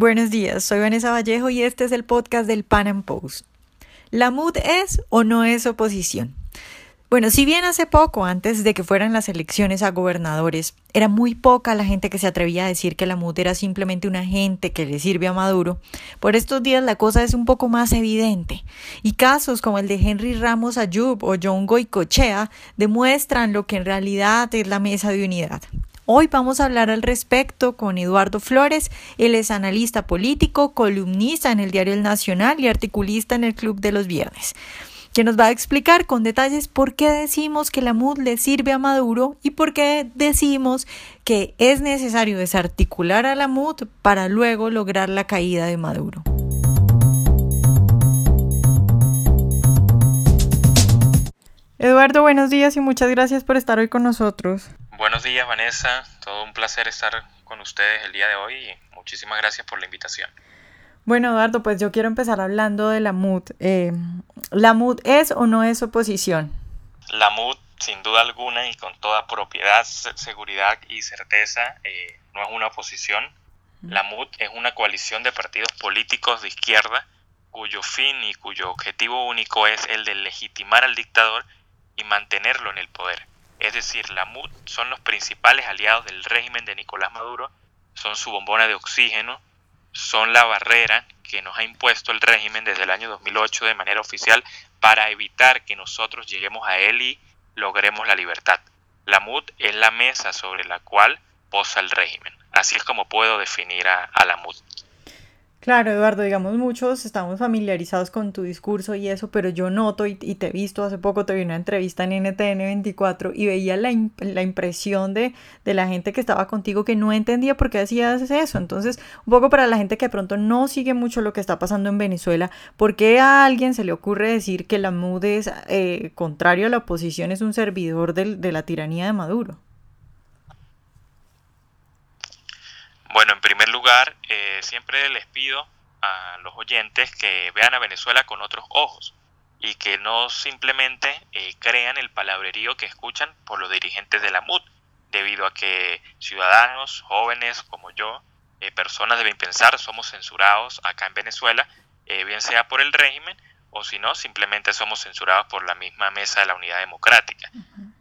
Buenos días, soy Vanessa Vallejo y este es el podcast del Pan Am Post. ¿La MUD es o no es oposición? Bueno, si bien hace poco, antes de que fueran las elecciones a gobernadores, era muy poca la gente que se atrevía a decir que la MUD era simplemente un agente que le sirve a Maduro, por estos días la cosa es un poco más evidente, y casos como el de Henry Ramos Ayub o John Goicochea demuestran lo que en realidad es la mesa de unidad. Hoy vamos a hablar al respecto con Eduardo Flores. Él es analista político, columnista en el Diario El Nacional y articulista en el Club de los Viernes, que nos va a explicar con detalles por qué decimos que la MUD le sirve a Maduro y por qué decimos que es necesario desarticular a la MUD para luego lograr la caída de Maduro. Eduardo, buenos días y muchas gracias por estar hoy con nosotros. Buenos días, Vanessa. Todo un placer estar con ustedes el día de hoy y muchísimas gracias por la invitación. Bueno, Eduardo, pues yo quiero empezar hablando de la MUD. Eh, ¿La MUD es o no es oposición? La MUD, sin duda alguna y con toda propiedad, seguridad y certeza, eh, no es una oposición. La MUD es una coalición de partidos políticos de izquierda cuyo fin y cuyo objetivo único es el de legitimar al dictador y mantenerlo en el poder. Es decir, la MUD son los principales aliados del régimen de Nicolás Maduro, son su bombona de oxígeno, son la barrera que nos ha impuesto el régimen desde el año 2008 de manera oficial para evitar que nosotros lleguemos a él y logremos la libertad. La MUD es la mesa sobre la cual posa el régimen. Así es como puedo definir a, a la MUD. Claro, Eduardo, digamos, muchos estamos familiarizados con tu discurso y eso, pero yo noto y, te he visto hace poco, te vi una entrevista en NTN 24 y veía la, la impresión de, de, la gente que estaba contigo que no entendía por qué hacías eso. Entonces, un poco para la gente que de pronto no sigue mucho lo que está pasando en Venezuela, ¿por qué a alguien se le ocurre decir que la MUD es, eh, contrario a la oposición, es un servidor de la tiranía de Maduro? Bueno, en primer lugar, eh, siempre les pido a los oyentes que vean a Venezuela con otros ojos y que no simplemente eh, crean el palabrerío que escuchan por los dirigentes de la MUD, debido a que ciudadanos, jóvenes como yo, eh, personas deben pensar, somos censurados acá en Venezuela, bien sea por el régimen o si no, simplemente somos censurados por la misma mesa de la unidad democrática.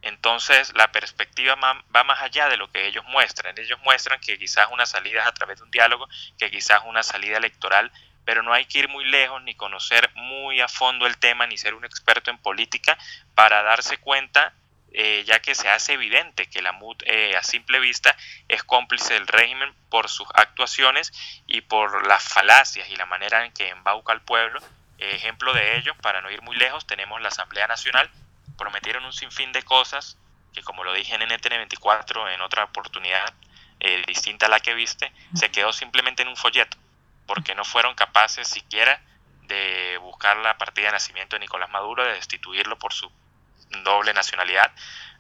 Entonces, la perspectiva va más allá de lo que ellos muestran. Ellos muestran que quizás una salida es a través de un diálogo, que quizás una salida electoral, pero no hay que ir muy lejos ni conocer muy a fondo el tema ni ser un experto en política para darse cuenta, eh, ya que se hace evidente que la MUD eh, a simple vista es cómplice del régimen por sus actuaciones y por las falacias y la manera en que embauca al pueblo. Ejemplo de ello, para no ir muy lejos, tenemos la Asamblea Nacional, prometieron un sinfín de cosas que como lo dije en NTN24 en otra oportunidad eh, distinta a la que viste, se quedó simplemente en un folleto, porque no fueron capaces siquiera de buscar la partida de nacimiento de Nicolás Maduro, de destituirlo por su doble nacionalidad,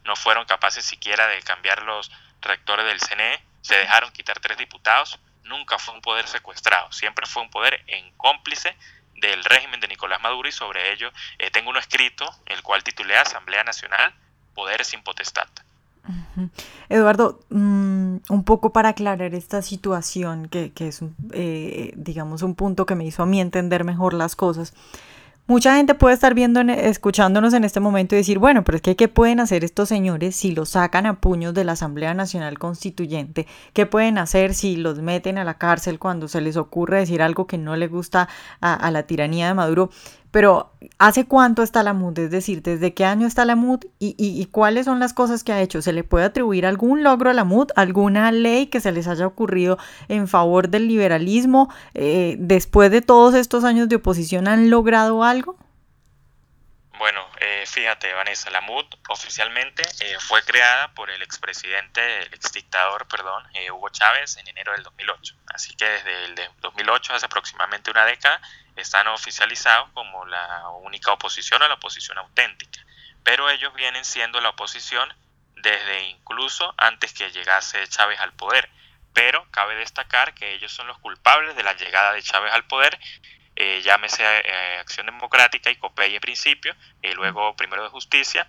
no fueron capaces siquiera de cambiar los rectores del CNE, se dejaron quitar tres diputados, nunca fue un poder secuestrado, siempre fue un poder en cómplice del régimen de Nicolás Maduro y sobre ello eh, tengo uno escrito, el cual titulé Asamblea Nacional, Poder sin Potestad. Eduardo, mm, un poco para aclarar esta situación, que, que es, eh, digamos, un punto que me hizo a mí entender mejor las cosas. Mucha gente puede estar viendo, escuchándonos en este momento y decir, bueno, pero es que ¿qué pueden hacer estos señores si los sacan a puños de la Asamblea Nacional Constituyente? ¿Qué pueden hacer si los meten a la cárcel cuando se les ocurre decir algo que no le gusta a la tiranía de Maduro? Pero, ¿hace cuánto está la MUD? Es decir, ¿desde qué año está la MUD y, cuáles son las cosas que ha hecho? ¿Se le puede atribuir algún logro a la MUD? ¿Alguna ley que se les haya ocurrido en favor del liberalismo? Eh, ¿Después de todos estos años de oposición han logrado algo? Bueno, eh, fíjate, Vanessa, la MUD oficialmente eh, fue creada por el expresidente, el exdictador, perdón, Hugo Chávez en enero del 2008. Así que desde el 2008, hace aproximadamente una década, están oficializados como la única oposición o la oposición auténtica, pero ellos vienen siendo la oposición desde incluso antes que llegase Chávez al poder. Pero cabe destacar que ellos son los culpables de la llegada de Chávez al poder, eh, llámese eh, Acción Democrática y COPEI en principio, y luego Primero de Justicia,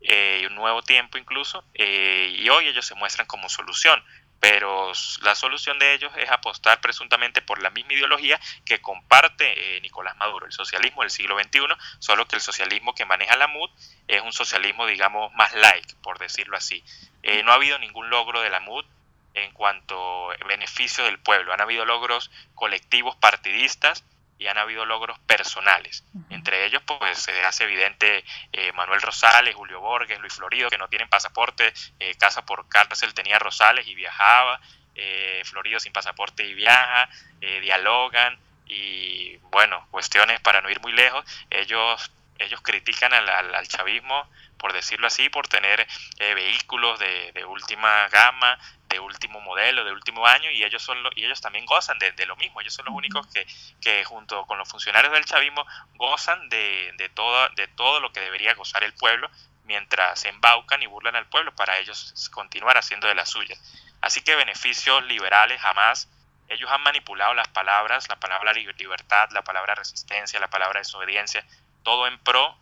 y un nuevo tiempo incluso, y hoy ellos se muestran como solución pero la solución de ellos es apostar presuntamente por la misma ideología que comparte eh, Nicolás Maduro, el socialismo del siglo XXI, solo que el socialismo que maneja la MUD es un socialismo, digamos, más like, por decirlo así. Eh, no ha habido ningún logro de la MUD en cuanto a beneficio del pueblo, han habido logros colectivos partidistas y han habido logros personales. Entre ellos, pues se hace evidente eh, Manuel Rosales, Julio Borges, Luis Florido, que no tienen pasaporte, eh, casa por cárcel tenía Rosales y viajaba, eh, Florido sin pasaporte y viaja, dialogan y bueno, cuestiones para no ir muy lejos, ellos, ellos critican al, al chavismo por decirlo así, por tener vehículos de, de, última gama, de último modelo, de último año, y ellos, son y ellos también gozan de, lo mismo. Ellos son los únicos que, que, junto con los funcionarios del chavismo gozan de, de, todo, de todo lo que debería gozar el pueblo, mientras se embaucan y burlan al pueblo para ellos continuar haciendo de las suyas. Así que beneficios liberales jamás. Ellos han manipulado las palabras, la palabra libertad, la palabra resistencia, la palabra desobediencia, todo en pro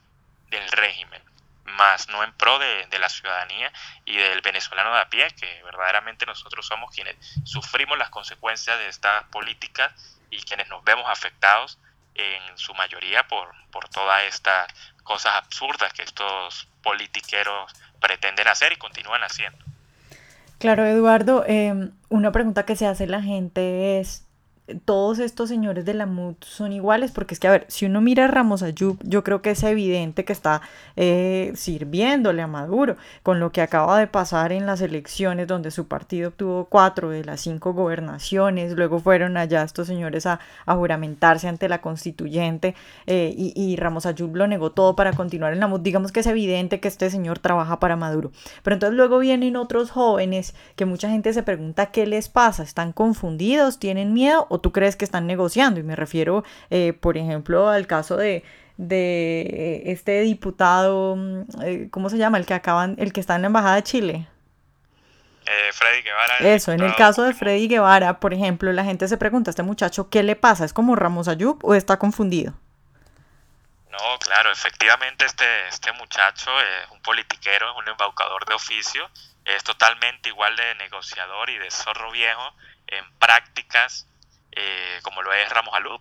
del régimen más no en pro de, la ciudadanía y del venezolano de a pie, que verdaderamente nosotros somos quienes sufrimos las consecuencias de esta política y quienes nos vemos afectados en su mayoría por, por todas estas cosas absurdas que estos politiqueros pretenden hacer y continúan haciendo. Claro, Eduardo, em, una pregunta que se hace la gente es, todos estos señores de la MUD son iguales, porque es que, a ver, si uno mira a Ramos Ayub, yo creo que es evidente que está eh, sirviéndole a Maduro, con lo que acaba de pasar en las elecciones, donde su partido obtuvo cuatro de las cinco gobernaciones, luego fueron allá estos señores a, juramentarse ante la constituyente, eh, y, Ramos Ayub lo negó todo para continuar en la. Digamos que es evidente que este señor trabaja para Maduro. Pero entonces luego vienen otros jóvenes que mucha gente se pregunta qué les pasa, ¿están confundidos? ¿Tienen miedo? ¿O tú crees que están negociando? Y me refiero, eh, por ejemplo, al caso de, de este diputado, mm, eh, ¿cómo se llama? El que acaban, el que está en la Embajada de Chile. Eh, Freddy Guevara. Eso, en el caso de Freddy Guevara, por ejemplo, la gente se pregunta a este muchacho, ¿qué le pasa? ¿Es como Ramos Ayub o está confundido? No, claro, efectivamente este, este muchacho es un politiquero, es un embaucador de oficio, es totalmente igual de negociador y de zorro viejo en prácticas eh, como lo es Ramos Alud.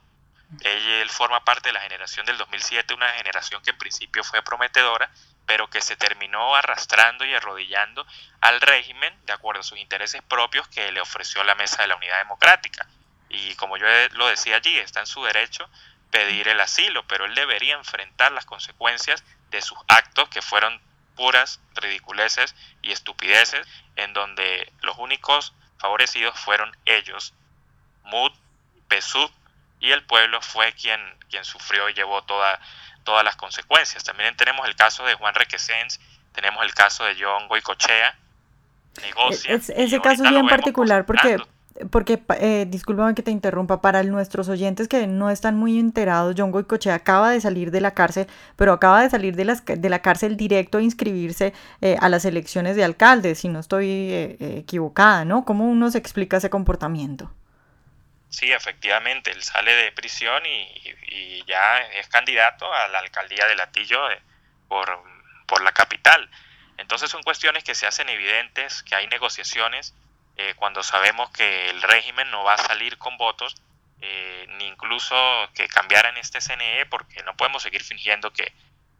Él forma parte de la generación del 2007, una generación que en principio fue prometedora, pero que se terminó arrastrando y arrodillando al régimen de acuerdo a sus intereses propios que le ofreció la Mesa de la Unidad Democrática. Y como yo lo decía allí, está en su derecho pedir el asilo, pero él debería enfrentar las consecuencias de sus actos que fueron puras ridiculeces y estupideces, en donde los únicos favorecidos fueron ellos, Mut, Pesud y el pueblo fue quien, quien sufrió y llevó toda, todas las consecuencias. También tenemos el caso de Juan Requesens, tenemos el caso de John Goicochea, negocia. ese caso es bien particular porque porque, eh, discúlpame que te interrumpa, para nuestros oyentes que no están muy enterados, John Goicochea acaba de salir de la cárcel, pero acaba de salir de, las, de la cárcel directo a inscribirse eh, a las elecciones de alcalde, si no estoy eh, equivocada, ¿no? ¿Cómo uno se explica ese comportamiento? Sí, efectivamente, él sale de prisión y, ya es candidato a la alcaldía de Latillo eh, por, por, la capital. Entonces son cuestiones que se hacen evidentes, que hay negociaciones, eh, cuando sabemos que el régimen no va a salir con votos, eh, ni incluso que cambiaran este CNE, porque no podemos seguir fingiendo que,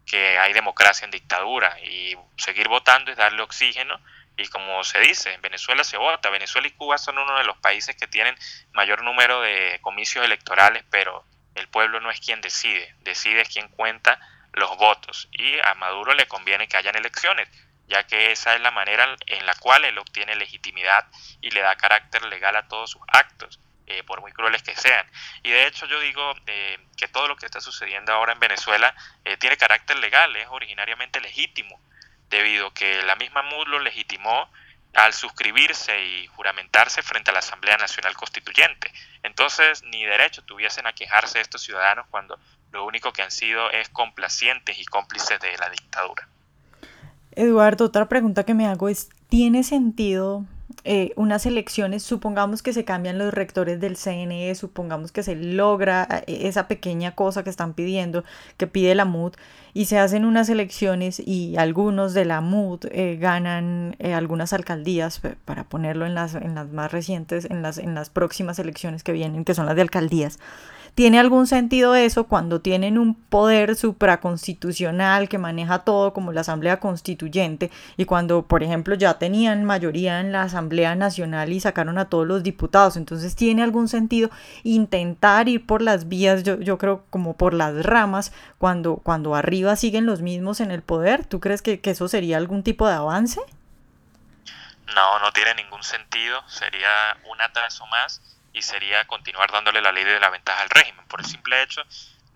que hay democracia en dictadura y seguir votando es darle oxígeno y como se dice, en Venezuela se vota. Venezuela y Cuba son uno de los países que tienen mayor número de comicios electorales, pero el pueblo no es quien decide, decide es quien cuenta los votos. Y a Maduro le conviene que hayan elecciones, ya que esa es la manera en la cual él obtiene legitimidad y le da carácter legal a todos sus actos. Eh, por muy crueles que sean. Y de hecho yo digo eh, que todo lo que está sucediendo ahora en Venezuela eh, tiene carácter legal, es originariamente legítimo debido a que la misma MUD lo legitimó al suscribirse y juramentarse frente a la Asamblea Nacional Constituyente. Entonces, ni derecho tuviesen a quejarse estos ciudadanos cuando lo único que han sido es complacientes y cómplices de la dictadura. Eduardo, otra pregunta que me hago es, ¿tiene sentido eh, unas elecciones, supongamos que se cambian los rectores del CNE, supongamos que se logra eh, esa pequeña cosa que están pidiendo, que pide la MUD, y se hacen unas elecciones y algunos de la MUD eh, ganan algunas alcaldías, para ponerlo en las, en las más recientes, en las, en las próximas elecciones que vienen, que son las de alcaldías. ¿Tiene algún sentido eso cuando tienen un poder supraconstitucional que maneja todo como la Asamblea Constituyente y cuando, por ejemplo, ya tenían mayoría en la Asamblea Nacional y sacaron a todos los diputados? Entonces, ¿tiene algún sentido intentar ir por las vías, yo, creo, como por las ramas, cuando, cuando arriba siguen los mismos en el poder? ¿Tú crees que, que eso sería algún tipo de avance? No, no tiene ningún sentido, sería un atraso más y sería continuar dándole la ley de la ventaja al régimen, por el simple hecho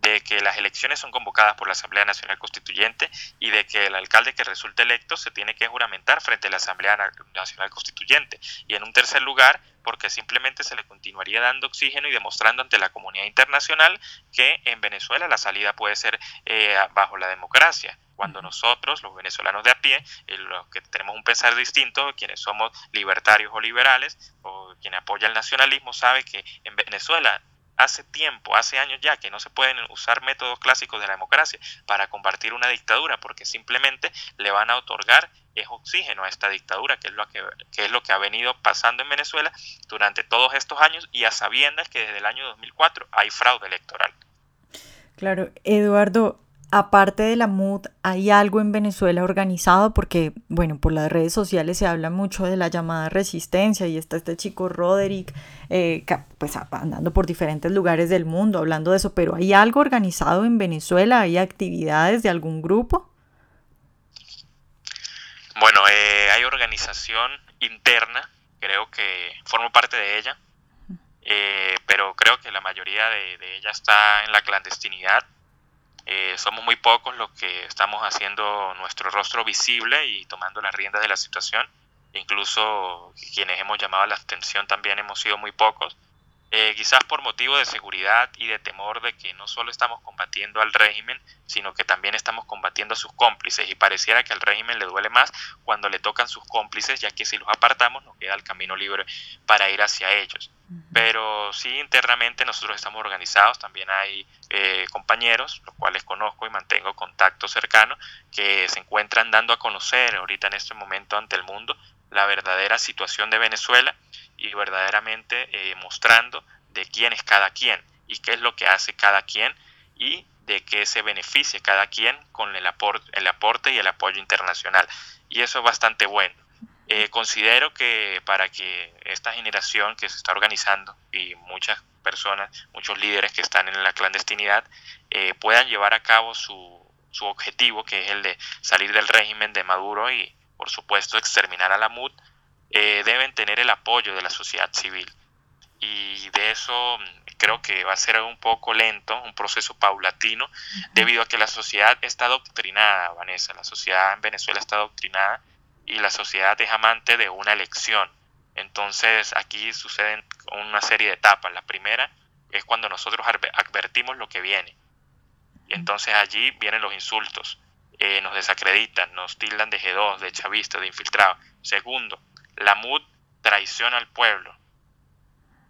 de que las elecciones son convocadas por la Asamblea Nacional Constituyente y de que el alcalde que resulte electo se tiene que juramentar frente a la Asamblea Nacional Constituyente. Y en un tercer lugar, porque simplemente se le continuaría dando oxígeno y demostrando ante la comunidad internacional que en Venezuela la salida puede ser eh, bajo la democracia. Cuando nosotros, los venezolanos de a pie, eh, los que tenemos un pensar distinto, quienes somos libertarios o liberales, o quienes apoyan el nacionalismo, sabe que en Venezuela hace tiempo, hace años ya, que no se pueden usar métodos clásicos de la democracia para combatir una dictadura, porque simplemente le van a otorgar es oxígeno a esta dictadura, que es lo que, que, es lo que ha venido pasando en Venezuela durante todos estos años y a sabiendas que desde el año 2004 hay fraude electoral. Claro, Eduardo, aparte de la MUD, ¿hay algo en Venezuela organizado? Porque, bueno, por las redes sociales se habla mucho de la llamada resistencia y está este chico Roderick, eh, pues andando por diferentes lugares del mundo hablando de eso, pero ¿hay algo organizado en Venezuela? ¿Hay actividades de algún grupo? Bueno, eh, hay organización interna, creo que formo parte de ella, eh, pero creo que la mayoría de, de ella está en la clandestinidad eh, somos muy pocos los que estamos haciendo nuestro rostro visible y tomando las riendas de la situación. Incluso quienes hemos llamado la atención también hemos sido muy pocos. Eh, quizás por motivo de seguridad y de temor de que no solo estamos combatiendo al régimen, sino que también estamos combatiendo a sus cómplices. Y pareciera que al régimen le duele más cuando le tocan sus cómplices, ya que si los apartamos nos queda el camino libre para ir hacia ellos. Pero sí, internamente nosotros estamos organizados, también hay eh, compañeros, los cuales conozco y mantengo contacto cercano, que se encuentran dando a conocer ahorita en este momento ante el mundo la verdadera situación de Venezuela y verdaderamente eh, mostrando de quién es cada quien y qué es lo que hace cada quien y de qué se beneficia cada quien con el aporte, el aporte y el apoyo internacional. Y eso es bastante bueno. Eh, considero que para que esta generación que se está organizando y muchas personas, muchos líderes que están en la clandestinidad, eh, puedan llevar a cabo su, su objetivo, que es el de salir del régimen de Maduro y, por supuesto, exterminar a la MUD, eh, deben tener el apoyo de la sociedad civil. Y de eso mm, creo que va a ser un poco lento, un proceso paulatino, debido a que la sociedad está adoctrinada, Vanessa. La sociedad en Venezuela está adoctrinada y la sociedad es amante de una elección. Entonces aquí suceden una serie de etapas. La primera es cuando nosotros advertimos lo que viene. Y entonces allí vienen los insultos. Eh, nos desacreditan, nos tildan de G2, de chavista, de infiltrado. Segundo, la MUD traiciona al pueblo.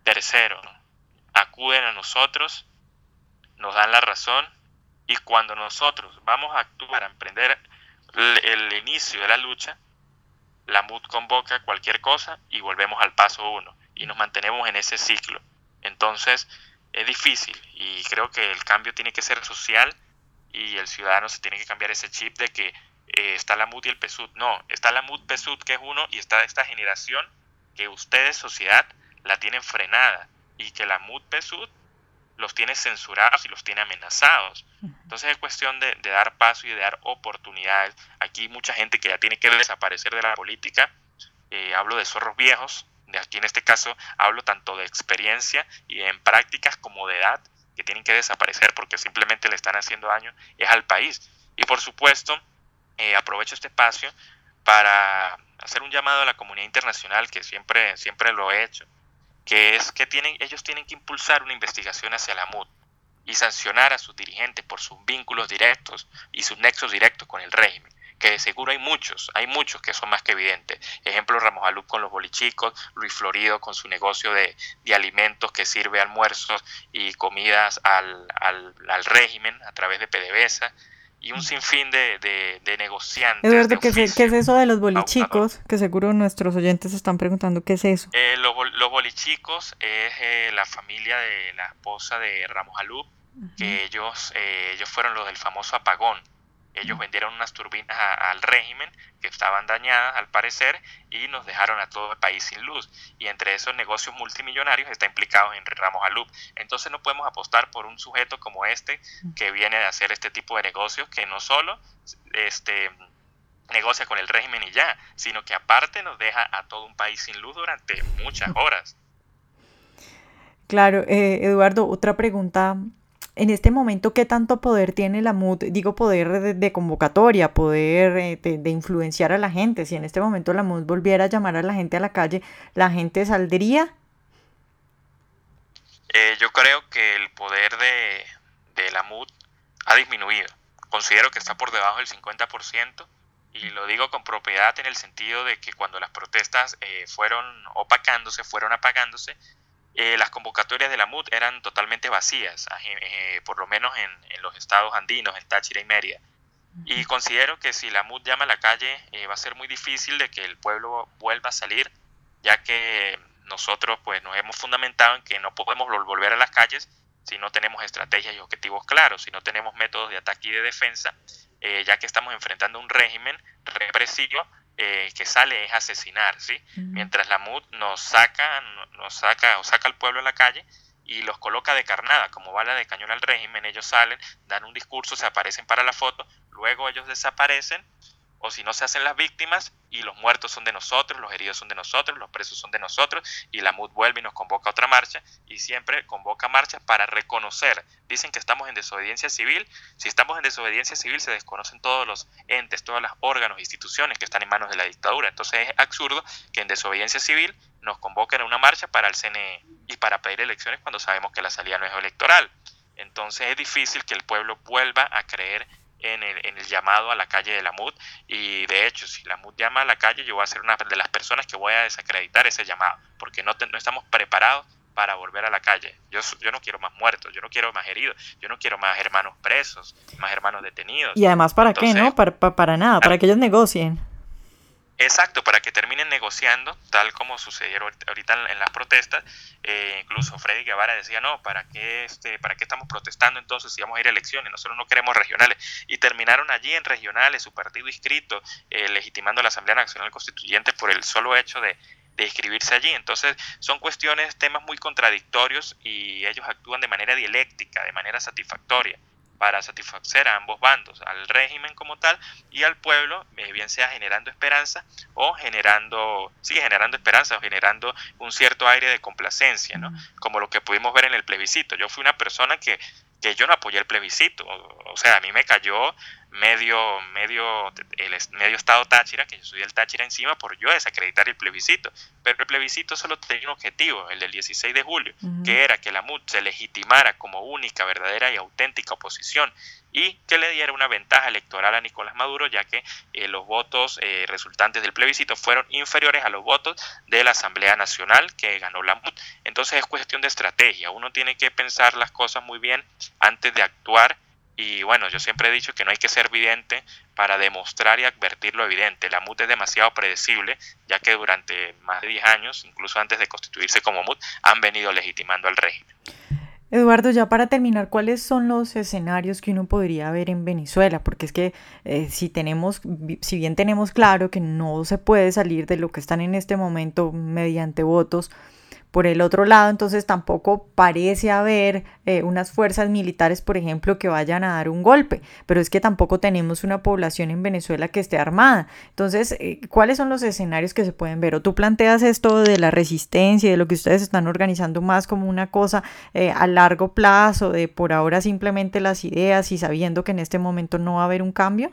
Tercero, acuden a nosotros, nos dan la razón y cuando nosotros vamos a actuar, a emprender el, inicio de la lucha, la MUD convoca cualquier cosa y volvemos al paso uno y nos mantenemos en ese ciclo. Entonces es difícil y creo que el cambio tiene que ser social y el ciudadano se tiene que cambiar ese chip de que eh, está la MUD y el PSUD. No, está la MUD PSUD que es uno y está esta generación que ustedes, sociedad, la tienen frenada y que la MUD PSUD los tiene censurados y los tiene amenazados. Entonces es cuestión de, dar paso y de dar oportunidades. Aquí mucha gente que ya tiene que desaparecer de la política. Eh, hablo de zorros viejos, de aquí en este caso hablo tanto de experiencia y en prácticas como de edad que tienen que desaparecer porque simplemente le están haciendo daño es al país. Y por supuesto, eh, aprovecho este espacio para hacer un llamado a la comunidad internacional, que siempre, siempre lo he hecho, que es que tienen, ellos tienen que impulsar una investigación hacia la MUD y sancionar a sus dirigentes por sus vínculos directos y sus nexos directos con el régimen. que de seguro hay muchos, hay muchos que son más que evidentes. Ejemplo, Ramos Alú con los bolichicos, Luis Florido con su negocio de, alimentos que sirve almuerzos y comidas al, al, régimen a través de PDVSA y un sinfín de, de, negociantes. Eduardo, ¿qué, es, eso de los bolichicos? Que seguro nuestros oyentes están preguntando qué es eso. Eh, los, bolichicos es eh, la familia de la esposa de Ramos Alú, que ellos, eh, ellos fueron los del famoso apagón ellos vendieron unas turbinas al régimen que estaban dañadas al parecer y nos dejaron a todo el país sin luz. Y entre esos negocios multimillonarios está implicado en Ramos Alup. Entonces no podemos apostar por un sujeto como este que viene de hacer este tipo de negocios que no solo este, negocia con el régimen y ya, sino que aparte nos deja a todo un país sin luz durante muchas horas. Claro, eh, Eduardo, otra pregunta en este momento, ¿qué tanto poder tiene la MUD? Digo, poder de, convocatoria, poder eh, de, influenciar a la gente. Si en este momento la MUD volviera a llamar a la gente a la calle, ¿la gente saldría? Eh, yo creo que el poder de, de la MUD ha disminuido. Considero que está por debajo del 50% y lo digo con propiedad en el sentido de que cuando las protestas eh, fueron opacándose, fueron apagándose, eh, las convocatorias de la MUD eran totalmente vacías, eh, por lo menos en, los estados andinos, en Táchira y Mérida. Y considero que si la MUD llama a la calle eh, va a ser muy difícil de que el pueblo vuelva a salir, ya que nosotros pues nos hemos fundamentado en que no podemos volver a las calles si no tenemos estrategias y objetivos claros, si no tenemos métodos de ataque y de defensa, ya que estamos enfrentando un régimen represivo eh, que sale es asesinar, ¿sí? Mientras la MUD nos saca, nos saca o saca al pueblo a la calle y los coloca de carnada como bala de cañón al régimen, ellos salen, dan un discurso, se aparecen para la foto, luego ellos desaparecen o si no se hacen las víctimas y los muertos son de nosotros, los heridos son de nosotros, los presos son de nosotros y la MUD vuelve y nos convoca a otra marcha y siempre convoca marchas para reconocer. Dicen que estamos en desobediencia civil, si estamos en desobediencia civil se desconocen todos los entes, todos los órganos, instituciones que están en manos de la dictadura. Entonces es absurdo que en desobediencia civil nos convoquen a una marcha para el CNE y para pedir elecciones cuando sabemos que la salida no es electoral. Entonces es difícil que el pueblo vuelva a creer en el, llamado a la calle de la MUD y de hecho si la MUD llama a la calle yo voy a ser una de las personas que voy a desacreditar ese llamado porque no, no estamos preparados para volver a la calle. Yo, yo no quiero más muertos, yo no quiero más heridos, yo no quiero más hermanos presos, más hermanos detenidos. Y además, ¿para qué? ¿No? Para, para nada, para que ellos negocien. Exacto, para que terminen negociando, tal como sucedieron ahorita en las protestas. Eh, incluso Freddy Guevara decía, no, ¿para qué, este, ¿para qué estamos protestando entonces si vamos a ir a elecciones? Nosotros no queremos regionales. Y terminaron allí en regionales, su partido inscrito, eh, legitimando la Asamblea Nacional Constituyente por el solo hecho de, de inscribirse allí. Entonces son cuestiones, temas muy contradictorios y ellos actúan de manera dialéctica, de manera satisfactoria para satisfacer a ambos bandos, al régimen como tal y al pueblo, eh, bien sea generando esperanza o generando, sigue generando esperanza o generando un cierto aire de complacencia, ¿no? Como lo que pudimos ver en el plebiscito. Yo fui una persona que, que yo no apoyé el plebiscito, o sea, a mí me cayó medio, medio, el medio estado Táchira, que yo soy del Táchira encima, por yo desacreditar el plebiscito. Pero el plebiscito solo tenía un objetivo, el del 16 de julio, que era que la MUD se legitimara como única, verdadera y auténtica oposición y que le diera una ventaja electoral a Nicolás Maduro, ya que eh, los votos eh, resultantes del plebiscito fueron inferiores a los votos de la Asamblea Nacional que ganó la MUD. Entonces es cuestión de estrategia, uno tiene que pensar las cosas muy bien antes de actuar y bueno, yo siempre he dicho que no hay que ser vidente para demostrar y advertir lo evidente. La MUT es demasiado predecible, ya que durante más de 10 años, incluso antes de constituirse como MUT, han venido legitimando al régimen. Eduardo, ya para terminar, ¿cuáles son los escenarios que uno podría ver en Venezuela? Porque es que eh, si tenemos, si bien tenemos claro que no se puede salir de lo que están en este momento mediante votos, por el otro lado, entonces tampoco parece haber eh, unas fuerzas militares, por ejemplo, que vayan a dar un golpe, pero es que tampoco tenemos una población en Venezuela que esté armada. Entonces, eh, ¿cuáles son los escenarios que se pueden ver? O tú planteas esto de la resistencia, de lo que ustedes están organizando más como una cosa eh, a largo plazo, de por ahora simplemente las ideas y sabiendo que en este momento no va a haber un cambio.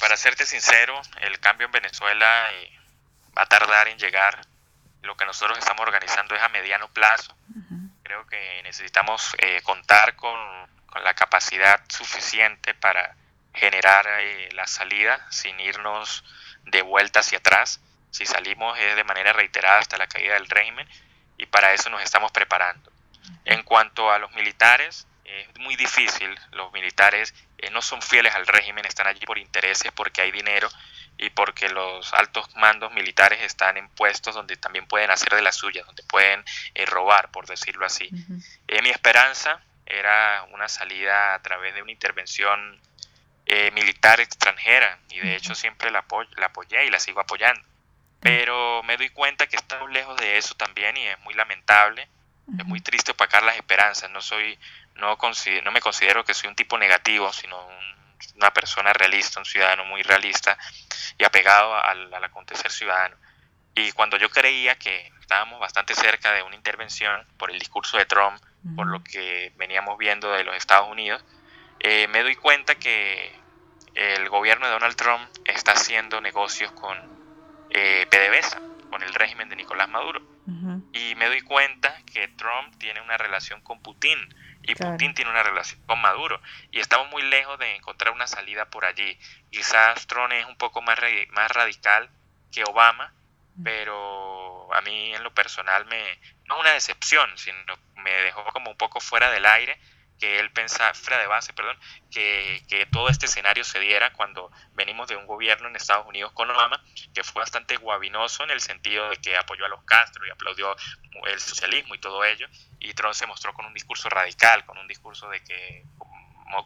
para serte sincero, el cambio en Venezuela va a tardar en llegar lo que nosotros estamos organizando es a mediano plazo. Creo que necesitamos eh, contar con, la capacidad suficiente para, generar eh, la salida sin irnos de vuelta hacia atrás. Si salimos es de manera reiterada hasta la caída del régimen y para eso nos estamos preparando. En cuanto a los militares, es muy difícil. Los militares eh, no son fieles al régimen, están allí por intereses, porque hay dinero y porque los altos mandos militares están en puestos donde también pueden hacer de las suyas, donde pueden eh, robar, por decirlo así. Eh, mi esperanza era una salida a través de una intervención militar extranjera y de hecho siempre la, la apoyé y la sigo apoyando. Pero me doy cuenta que estamos lejos de eso también y es muy lamentable es muy triste opacar las esperanzas. No soy, no, no me considero que soy un tipo negativo, sino una persona realista, un ciudadano muy realista y apegado al, acontecer ciudadano. Y cuando yo creía que estábamos bastante cerca de una intervención por el discurso de Trump, por lo que veníamos viendo de los Estados Unidos, eh, me doy cuenta que el gobierno de Donald Trump está haciendo negocios con eh, PDVSA, con el régimen de Nicolás Maduro. Y me doy cuenta que Trump tiene una relación con Putin y Putin tiene una relación con Maduro. Y estamos muy lejos de encontrar una salida por allí. Quizás Trump es un poco más, más radical que Obama, pero a mí en lo personal me, no una decepción, sino me dejó como un poco fuera del aire que él pensaba, fuera de base, perdón, que, que, todo este escenario se diera cuando venimos de un gobierno en Estados Unidos con Obama, que fue bastante guabinoso en el sentido de que apoyó a los Castro y aplaudió el socialismo y todo ello, y Trump se mostró con un discurso radical, con un discurso de que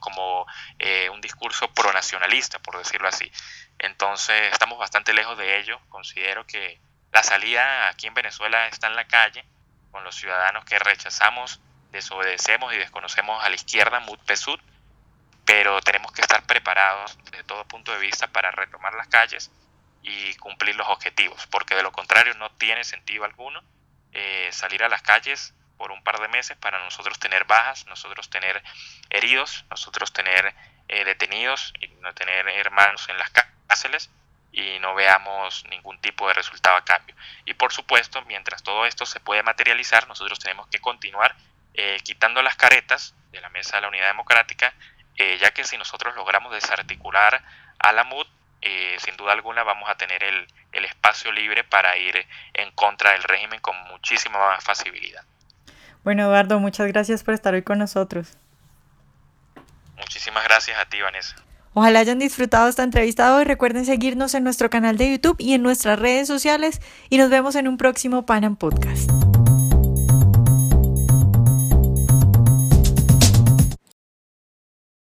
como, eh, un discurso pronacionalista, por decirlo así. Entonces estamos bastante lejos de ello. Considero que la salida aquí en Venezuela está en la calle, con los ciudadanos que rechazamos desobedecemos y desconocemos a la izquierda, Mut Pesud, pero tenemos que estar preparados desde todo punto de vista para retomar las calles y cumplir los objetivos, porque de lo contrario no tiene sentido alguno eh, salir a las calles por un par de meses para nosotros tener bajas, nosotros tener heridos, nosotros tener eh, detenidos y no tener hermanos en las cárceles y no veamos ningún tipo de resultado a cambio. Y por supuesto, mientras todo esto se puede materializar, nosotros tenemos que continuar eh, quitando las caretas de la mesa de la unidad democrática, eh, ya que si nosotros logramos desarticular a la MUD, eh, sin duda alguna vamos a tener el, el espacio libre para ir en contra del régimen con muchísima más facilidad. Bueno, Eduardo, muchas gracias por estar hoy con nosotros. Muchísimas gracias a ti, Vanessa. Ojalá hayan disfrutado esta entrevista hoy. Recuerden seguirnos en nuestro canal de YouTube y en nuestras redes sociales y nos vemos en un próximo Panam Podcast.